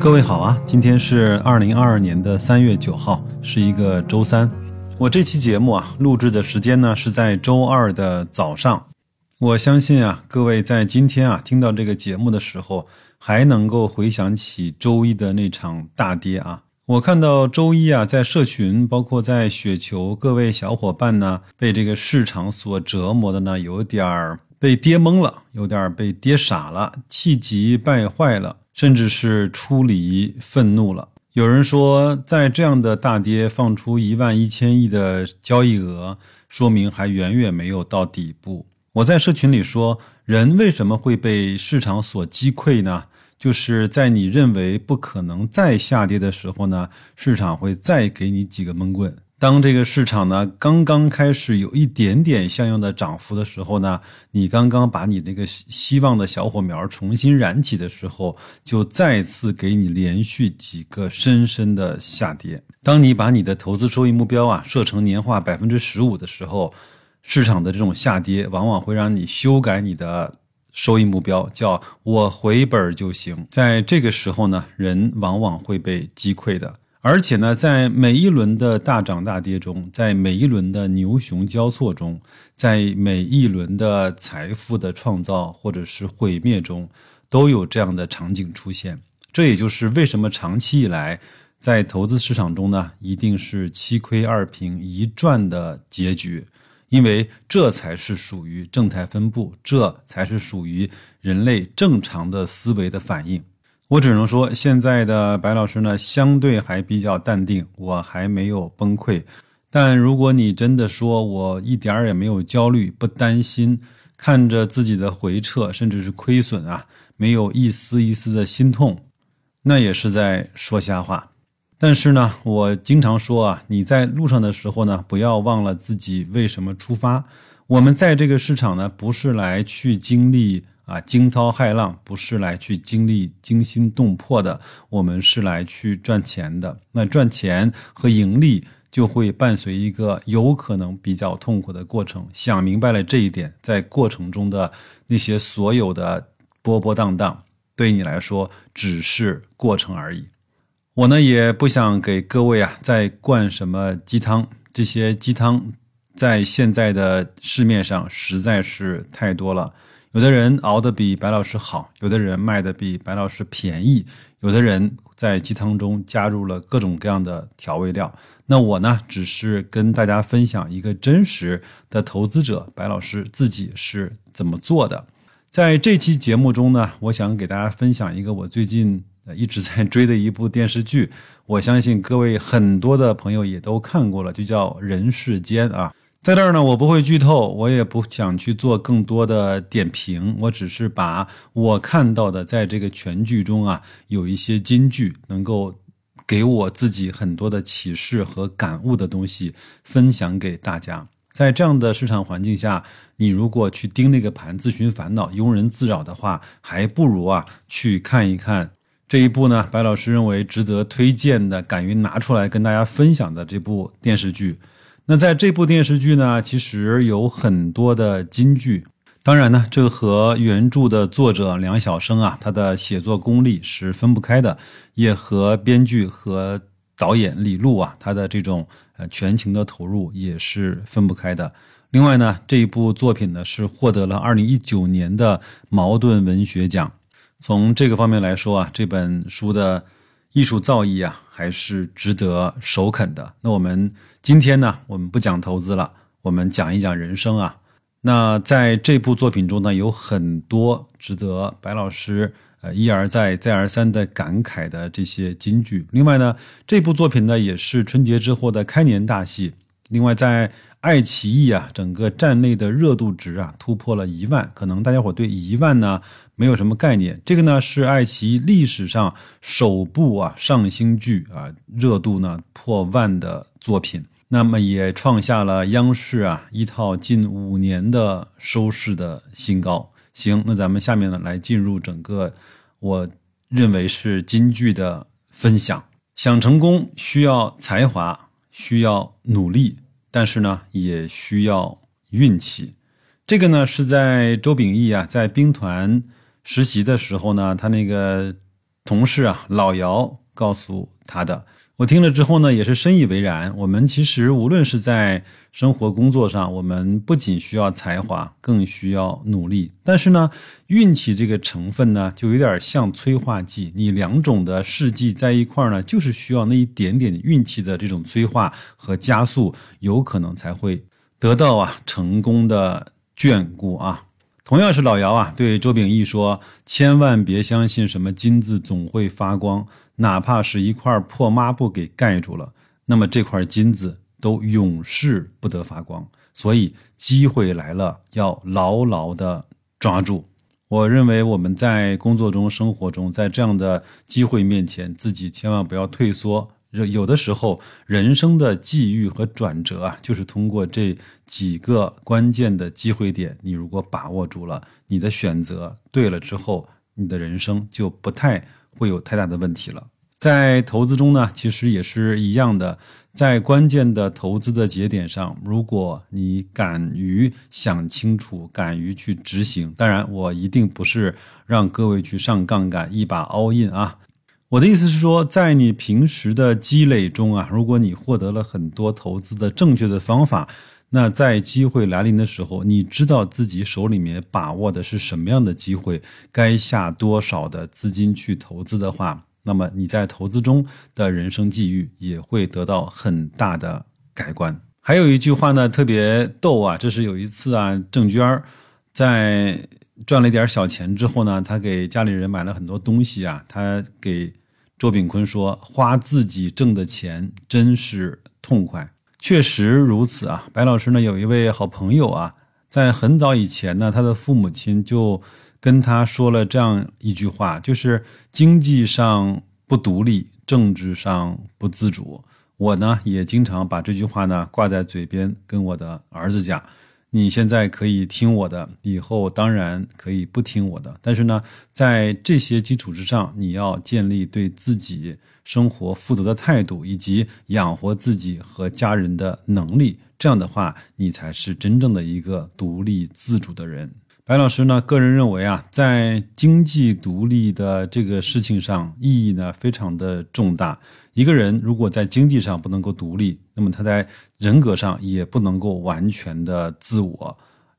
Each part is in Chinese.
各位好啊，今天是二零二二年的三月九号，是一个周三。我这期节目啊，录制的时间呢是在周二的早上。我相信啊，各位在今天啊听到这个节目的时候，还能够回想起周一的那场大跌啊。我看到周一啊，在社群，包括在雪球，各位小伙伴呢，被这个市场所折磨的呢，有点儿被跌懵了，有点儿被跌傻了，气急败坏了。甚至是出离愤怒了。有人说，在这样的大跌放出一万一千亿的交易额，说明还远远没有到底部。我在社群里说，人为什么会被市场所击溃呢？就是在你认为不可能再下跌的时候呢，市场会再给你几个闷棍。当这个市场呢刚刚开始有一点点像样的涨幅的时候呢，你刚刚把你那个希望的小火苗重新燃起的时候，就再次给你连续几个深深的下跌。当你把你的投资收益目标啊设成年化百分之十五的时候，市场的这种下跌往往会让你修改你的收益目标，叫我回本就行。在这个时候呢，人往往会被击溃的。而且呢，在每一轮的大涨大跌中，在每一轮的牛熊交错中，在每一轮的财富的创造或者是毁灭中，都有这样的场景出现。这也就是为什么长期以来在投资市场中呢，一定是七亏二平一赚的结局，因为这才是属于正态分布，这才是属于人类正常的思维的反应。我只能说，现在的白老师呢，相对还比较淡定，我还没有崩溃。但如果你真的说我一点儿也没有焦虑、不担心，看着自己的回撤甚至是亏损啊，没有一丝一丝的心痛，那也是在说瞎话。但是呢，我经常说啊，你在路上的时候呢，不要忘了自己为什么出发。我们在这个市场呢，不是来去经历。啊，惊涛骇浪不是来去经历惊心动魄的，我们是来去赚钱的。那赚钱和盈利就会伴随一个有可能比较痛苦的过程。想明白了这一点，在过程中的那些所有的波波荡荡，对你来说只是过程而已。我呢也不想给各位啊再灌什么鸡汤，这些鸡汤在现在的市面上实在是太多了。有的人熬得比白老师好，有的人卖的比白老师便宜，有的人在鸡汤中加入了各种各样的调味料。那我呢，只是跟大家分享一个真实的投资者白老师自己是怎么做的。在这期节目中呢，我想给大家分享一个我最近一直在追的一部电视剧，我相信各位很多的朋友也都看过了，就叫《人世间》啊。在这儿呢，我不会剧透，我也不想去做更多的点评，我只是把我看到的，在这个全剧中啊，有一些金句能够给我自己很多的启示和感悟的东西分享给大家。在这样的市场环境下，你如果去盯那个盘自寻烦恼、庸人自扰的话，还不如啊去看一看这一部呢。白老师认为值得推荐的、敢于拿出来跟大家分享的这部电视剧。那在这部电视剧呢，其实有很多的金句。当然呢，这和原著的作者梁晓声啊，他的写作功力是分不开的，也和编剧和导演李路啊，他的这种呃全情的投入也是分不开的。另外呢，这一部作品呢是获得了二零一九年的茅盾文学奖。从这个方面来说啊，这本书的艺术造诣啊，还是值得首肯的。那我们。今天呢，我们不讲投资了，我们讲一讲人生啊。那在这部作品中呢，有很多值得白老师呃一而再、再而三的感慨的这些金句。另外呢，这部作品呢也是春节之后的开年大戏。另外，在爱奇艺啊，整个站内的热度值啊突破了一万。可能大家伙对一万呢没有什么概念，这个呢是爱奇艺历史上首部啊上星剧啊热度呢破万的作品。那么也创下了央视啊一套近五年的收视的新高。行，那咱们下面呢来进入整个我认为是金句的分享。想成功需要才华，需要努力，但是呢也需要运气。这个呢是在周秉义啊在兵团实习的时候呢，他那个同事啊老姚告诉他的。我听了之后呢，也是深以为然。我们其实无论是在生活、工作上，我们不仅需要才华，更需要努力。但是呢，运气这个成分呢，就有点像催化剂。你两种的试剂在一块儿呢，就是需要那一点点运气的这种催化和加速，有可能才会得到啊成功的眷顾啊。同样是老姚啊，对周秉义说：“千万别相信什么金子总会发光。”哪怕是一块破抹布给盖住了，那么这块金子都永世不得发光。所以机会来了，要牢牢的抓住。我认为我们在工作中、生活中，在这样的机会面前，自己千万不要退缩。有的时候，人生的际遇和转折啊，就是通过这几个关键的机会点，你如果把握住了，你的选择对了之后，你的人生就不太。会有太大的问题了。在投资中呢，其实也是一样的，在关键的投资的节点上，如果你敢于想清楚，敢于去执行，当然，我一定不是让各位去上杠杆一把 all in 啊。我的意思是说，在你平时的积累中啊，如果你获得了很多投资的正确的方法。那在机会来临的时候，你知道自己手里面把握的是什么样的机会，该下多少的资金去投资的话，那么你在投资中的人生际遇也会得到很大的改观。还有一句话呢，特别逗啊，这是有一次啊，郑娟儿在赚了一点小钱之后呢，她给家里人买了很多东西啊，她给周炳坤说：“花自己挣的钱真是痛快。”确实如此啊，白老师呢有一位好朋友啊，在很早以前呢，他的父母亲就跟他说了这样一句话，就是经济上不独立，政治上不自主。我呢也经常把这句话呢挂在嘴边，跟我的儿子讲。你现在可以听我的，以后当然可以不听我的。但是呢，在这些基础之上，你要建立对自己生活负责的态度，以及养活自己和家人的能力。这样的话，你才是真正的一个独立自主的人。白老师呢，个人认为啊，在经济独立的这个事情上，意义呢非常的重大。一个人如果在经济上不能够独立，那么他在人格上也不能够完全的自我，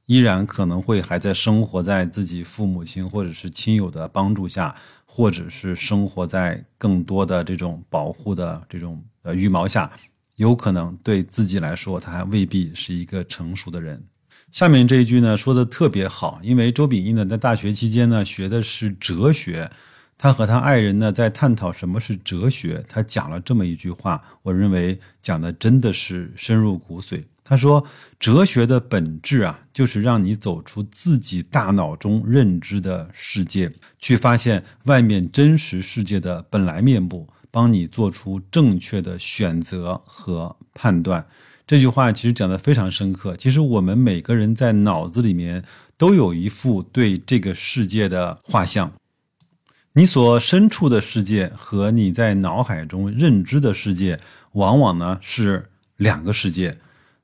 依然可能会还在生活在自己父母亲或者是亲友的帮助下，或者是生活在更多的这种保护的这种呃羽毛下，有可能对自己来说，他还未必是一个成熟的人。下面这一句呢说的特别好，因为周秉义呢在大学期间呢学的是哲学，他和他爱人呢在探讨什么是哲学。他讲了这么一句话，我认为讲的真的是深入骨髓。他说，哲学的本质啊，就是让你走出自己大脑中认知的世界，去发现外面真实世界的本来面目，帮你做出正确的选择和判断。这句话其实讲的非常深刻。其实我们每个人在脑子里面都有一幅对这个世界的画像，你所身处的世界和你在脑海中认知的世界，往往呢是两个世界。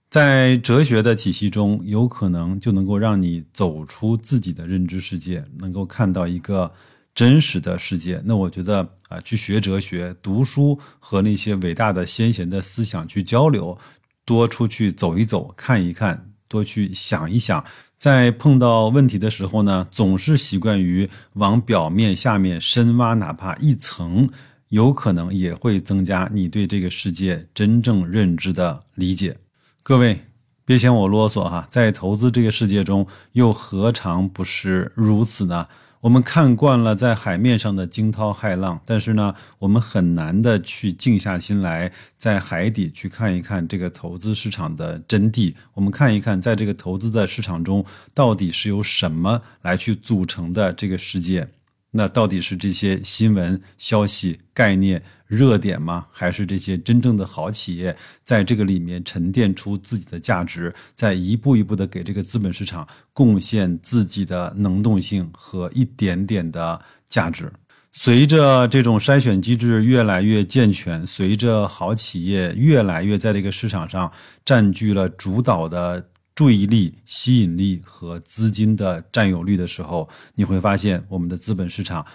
在哲学的体系中，有可能就能够让你走出自己的认知世界，能够看到一个真实的世界。那我觉得啊，去学哲学、读书和那些伟大的先贤的思想去交流。多出去走一走，看一看，多去想一想，在碰到问题的时候呢，总是习惯于往表面下面深挖，哪怕一层，有可能也会增加你对这个世界真正认知的理解。各位，别嫌我啰嗦哈，在投资这个世界中，又何尝不是如此呢？我们看惯了在海面上的惊涛骇浪，但是呢，我们很难的去静下心来，在海底去看一看这个投资市场的真谛。我们看一看，在这个投资的市场中，到底是由什么来去组成的这个世界？那到底是这些新闻消息、概念？热点吗？还是这些真正的好企业在这个里面沉淀出自己的价值，在一步一步的给这个资本市场贡献自己的能动性和一点点的价值。随着这种筛选机制越来越健全，随着好企业越来越在这个市场上占据了主导的注意力、吸引力和资金的占有率的时候，你会发现我们的资本市场。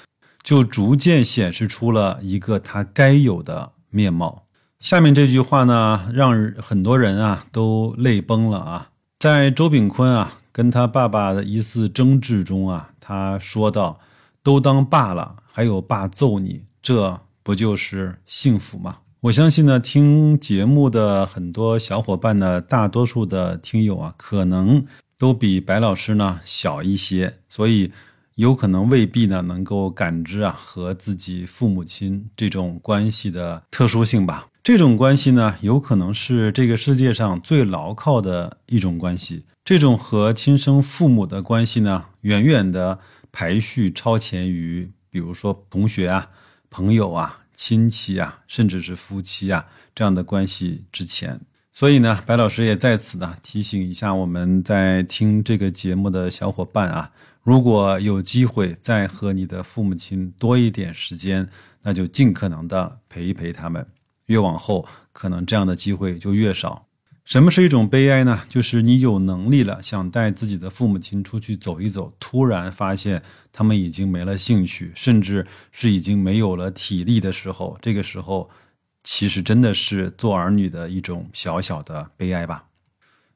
就逐渐显示出了一个他该有的面貌。下面这句话呢，让很多人啊都泪崩了啊！在周炳坤啊跟他爸爸的一次争执中啊，他说道：“都当爸了，还有爸揍你，这不就是幸福吗？”我相信呢，听节目的很多小伙伴呢，大多数的听友啊，可能都比白老师呢小一些，所以有可能未必呢能够感知啊和自己父母亲这种关系的特殊性吧。这种关系呢，有可能是这个世界上最牢靠的一种关系。这种和亲生父母的关系呢，远远的排序超前于，比如说同学啊、朋友啊。亲戚啊，甚至是夫妻啊，这样的关系之前，所以呢，白老师也在此呢提醒一下我们在听这个节目的小伙伴啊，如果有机会再和你的父母亲多一点时间，那就尽可能的陪一陪他们，越往后可能这样的机会就越少。什么是一种悲哀呢？就是你有能力了，想带自己的父母亲出去走一走，突然发现他们已经没了兴趣，甚至是已经没有了体力的时候，这个时候，其实真的是做儿女的一种小小的悲哀吧。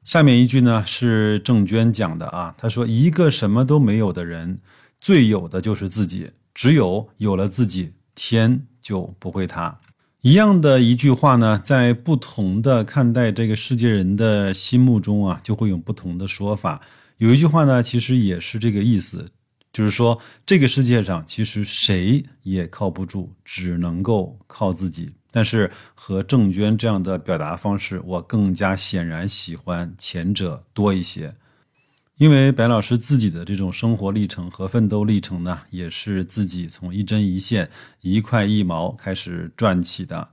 下面一句呢是郑娟讲的啊，她说：“一个什么都没有的人，最有的就是自己，只有有了自己，天就不会塌。”一样的一句话呢，在不同的看待这个世界人的心目中啊，就会有不同的说法。有一句话呢，其实也是这个意思，就是说这个世界上其实谁也靠不住，只能够靠自己。但是和郑娟这样的表达方式，我更加显然喜欢前者多一些。因为白老师自己的这种生活历程和奋斗历程呢，也是自己从一针一线、一块一毛开始赚起的，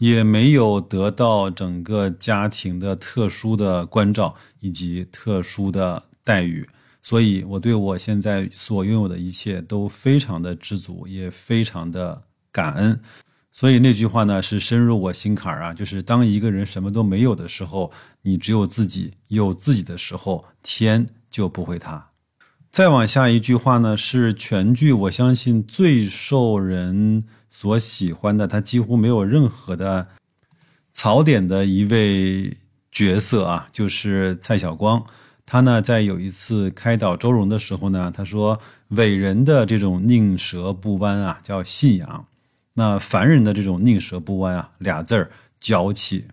也没有得到整个家庭的特殊的关照以及特殊的待遇，所以我对我现在所拥有的一切都非常的知足，也非常的感恩。所以那句话呢，是深入我心坎儿啊，就是当一个人什么都没有的时候，你只有自己；有自己的时候，天。就不会塌。再往下一句话呢，是全剧我相信最受人所喜欢的，他几乎没有任何的槽点的一位角色啊，就是蔡晓光。他呢，在有一次开导周荣的时候呢，他说：“伟人的这种宁折不弯啊，叫信仰；那凡人的这种宁折不弯啊，俩字儿娇气。”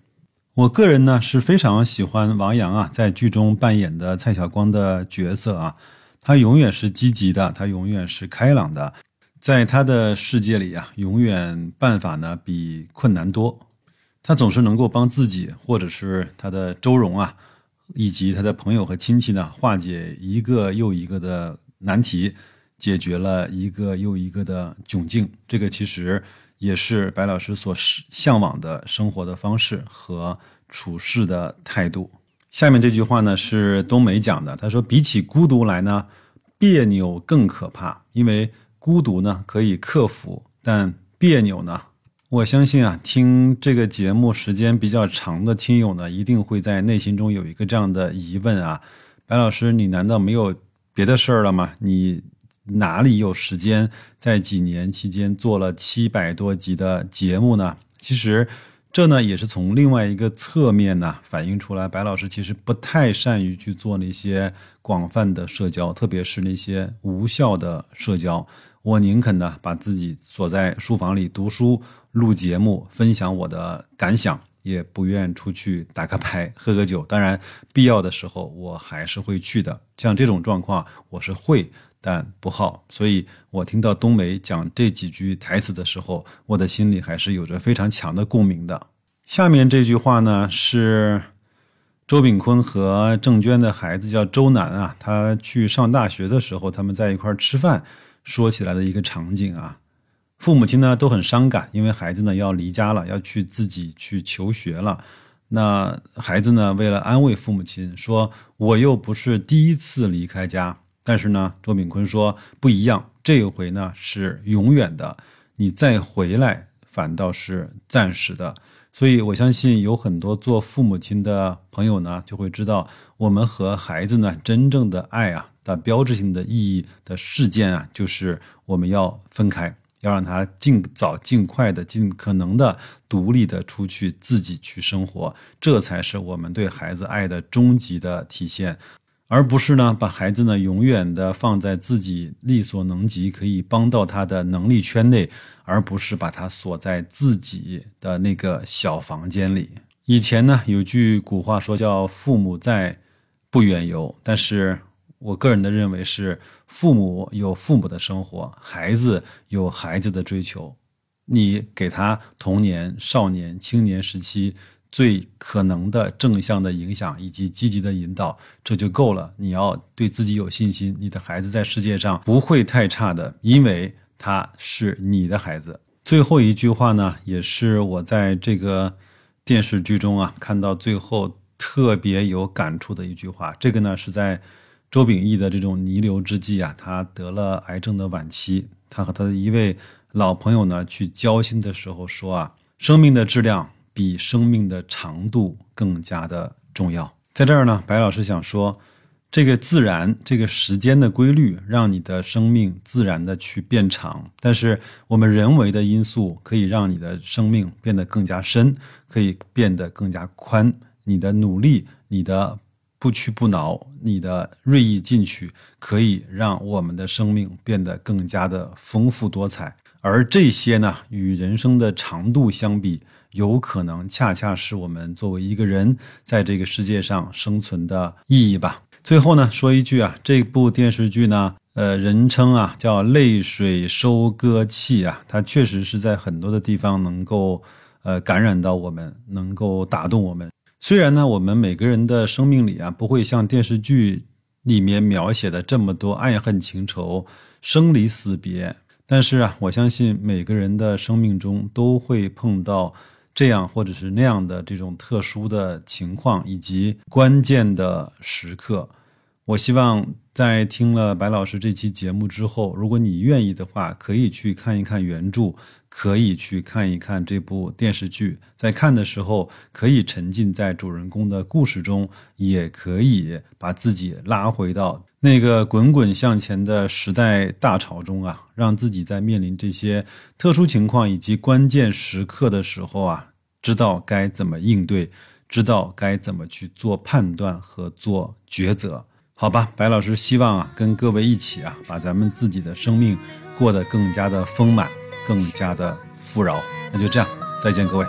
我个人呢是非常喜欢王阳啊，在剧中扮演的蔡晓光的角色啊，他永远是积极的，他永远是开朗的，在他的世界里啊，永远办法呢比困难多，他总是能够帮自己或者是他的周荣啊，以及他的朋友和亲戚呢化解一个又一个的难题，解决了一个又一个的窘境，这个其实。也是白老师所向往的生活的方式和处事的态度。下面这句话呢是冬梅讲的，他说：“比起孤独来呢，别扭更可怕，因为孤独呢可以克服，但别扭呢，我相信啊，听这个节目时间比较长的听友呢，一定会在内心中有一个这样的疑问啊，白老师，你难道没有别的事儿了吗？你？”哪里有时间在几年期间做了七百多集的节目呢？其实，这呢也是从另外一个侧面呢反映出来，白老师其实不太善于去做那些广泛的社交，特别是那些无效的社交。我宁肯呢把自己锁在书房里读书、录节目、分享我的感想，也不愿出去打个牌、喝个酒。当然，必要的时候我还是会去的。像这种状况，我是会。但不好，所以我听到冬梅讲这几句台词的时候，我的心里还是有着非常强的共鸣的。下面这句话呢，是周炳坤和郑娟的孩子叫周南啊，他去上大学的时候，他们在一块吃饭说起来的一个场景啊。父母亲呢都很伤感，因为孩子呢要离家了，要去自己去求学了。那孩子呢为了安慰父母亲，说我又不是第一次离开家。但是呢，周炳坤说不一样，这一回呢是永远的，你再回来反倒是暂时的。所以我相信有很多做父母亲的朋友呢，就会知道我们和孩子呢真正的爱啊的标志性的意义的事件啊，就是我们要分开。要让他尽早、尽快的、尽可能的独立的出去自己去生活，这才是我们对孩子爱的终极的体现。而不是呢，把孩子呢永远的放在自己力所能及可以帮到他的能力圈内，而不是把他锁在自己的那个小房间里。以前呢有句古话说叫“父母在，不远游”，但是我个人的认为是，父母有父母的生活，孩子有孩子的追求。你给他童年、少年、青年时期。最可能的正向的影响以及积极的引导，这就够了。你要对自己有信心，你的孩子在世界上不会太差的，因为他是你的孩子。最后一句话呢，也是我在这个电视剧中啊看到最后特别有感触的一句话。这个呢是在周秉义的这种弥留之际啊，他得了癌症的晚期，他和他的一位老朋友呢去交心的时候说啊，生命的质量。比生命的长度更加的重要。在这儿呢，白老师想说，这个自然、这个时间的规律，让你的生命自然的去变长。但是我们人为的因素可以让你的生命变得更加深，可以变得更加宽。你的努力、你的不屈不挠、你的锐意进取，可以让我们的生命变得更加的丰富多彩。而这些呢，与人生的长度相比，有可能恰恰是我们作为一个人在这个世界上生存的意义吧。最后呢，说一句啊，这部电视剧呢，呃，人称啊叫“泪水收割器”啊，它确实是在很多的地方能够呃感染到我们，能够打动我们。虽然呢，我们每个人的生命里啊，不会像电视剧里面描写的这么多爱恨情仇、生离死别，但是啊，我相信每个人的生命中都会碰到。这样或者是那样的这种特殊的情况以及关键的时刻，我希望在听了白老师这期节目之后，如果你愿意的话，可以去看一看原著，可以去看一看这部电视剧。在看的时候，可以沉浸在主人公的故事中，也可以把自己拉回到那个滚滚向前的时代大潮中啊，让自己在面临这些特殊情况以及关键时刻的时候啊。知道该怎么应对，知道该怎么去做判断和做抉择，好吧？白老师希望啊，跟各位一起啊，把咱们自己的生命过得更加的丰满，更加的富饶。那就这样，再见，各位。